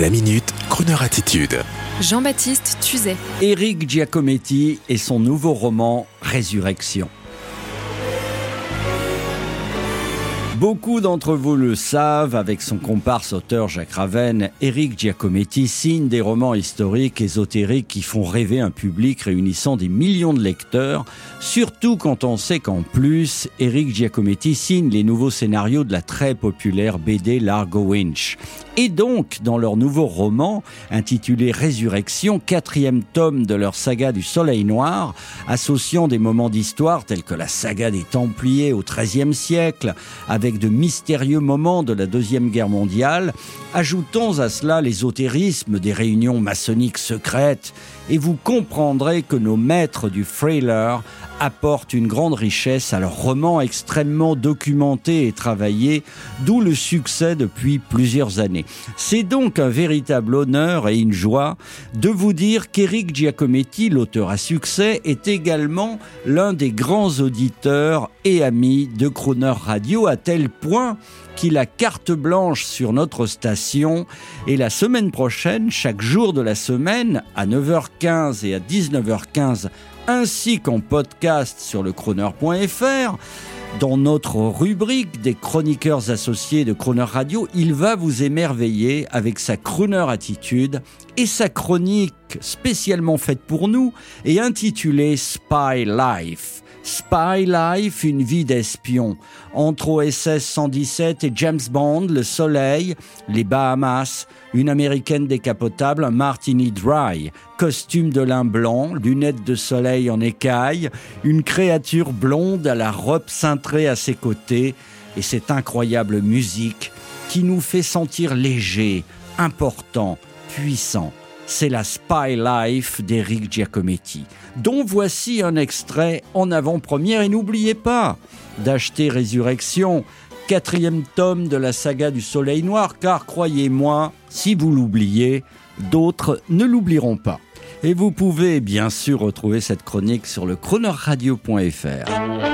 La minute, Kroneur attitude. Jean-Baptiste Tuzet. Eric Giacometti et son nouveau roman Résurrection. Beaucoup d'entre vous le savent, avec son comparse auteur Jacques Raven, Eric Giacometti signe des romans historiques ésotériques qui font rêver un public réunissant des millions de lecteurs, surtout quand on sait qu'en plus, Eric Giacometti signe les nouveaux scénarios de la très populaire BD Largo Winch. Et donc, dans leur nouveau roman, intitulé Résurrection, quatrième tome de leur saga du Soleil Noir, associant des moments d'histoire tels que la saga des Templiers au XIIIe siècle, avec de mystérieux moments de la Deuxième Guerre mondiale, ajoutons à cela l'ésotérisme des réunions maçonniques secrètes, et vous comprendrez que nos maîtres du thriller apportent une grande richesse à leur roman extrêmement documenté et travaillé, d'où le succès depuis plusieurs années. C'est donc un véritable honneur et une joie de vous dire qu'Éric Giacometti, l'auteur à succès, est également l'un des grands auditeurs et amis de Croner Radio à tel point qu'il a carte blanche sur notre station et la semaine prochaine, chaque jour de la semaine, à 9h15 et à 19h15 ainsi qu'en podcast sur le chroner.fr. Dans notre rubrique des chroniqueurs associés de Croner Radio, il va vous émerveiller avec sa crooner attitude et sa chronique spécialement faite pour nous et intitulée Spy Life. Spy Life, une vie d'espion. Entre OSS 117 et James Bond, le soleil, les Bahamas, une américaine décapotable, un martini dry, costume de lin blanc, lunettes de soleil en écaille, une créature blonde à la robe cintrée à ses côtés, et cette incroyable musique qui nous fait sentir léger, important, puissant c'est la Spy Life d'Eric Giacometti, dont voici un extrait en avant-première. Et n'oubliez pas d'acheter Résurrection, quatrième tome de la saga du Soleil Noir, car croyez-moi, si vous l'oubliez, d'autres ne l'oublieront pas. Et vous pouvez bien sûr retrouver cette chronique sur le chronoradio.fr.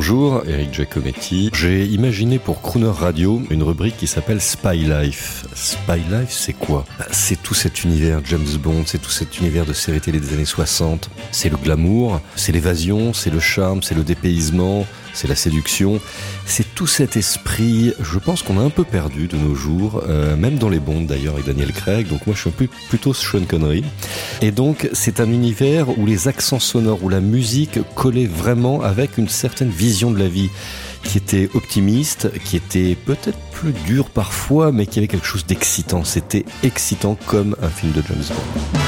Bonjour, Eric Giacometti. J'ai imaginé pour Crooner Radio une rubrique qui s'appelle Spy Life. Spy Life, c'est quoi? C'est tout cet univers James Bond, c'est tout cet univers de série télé des années 60. C'est le glamour, c'est l'évasion, c'est le charme, c'est le dépaysement, c'est la séduction. C'est tout cet esprit, je pense qu'on a un peu perdu de nos jours, euh, même dans les Bonds d'ailleurs avec Daniel Craig. Donc moi je suis plutôt Sean Connery. Et donc c'est un univers où les accents sonores, où la musique collait vraiment avec une certaine vision de la vie qui était optimiste, qui était peut-être plus dur parfois, mais qui avait quelque chose d'excitant. C'était excitant comme un film de James Bond.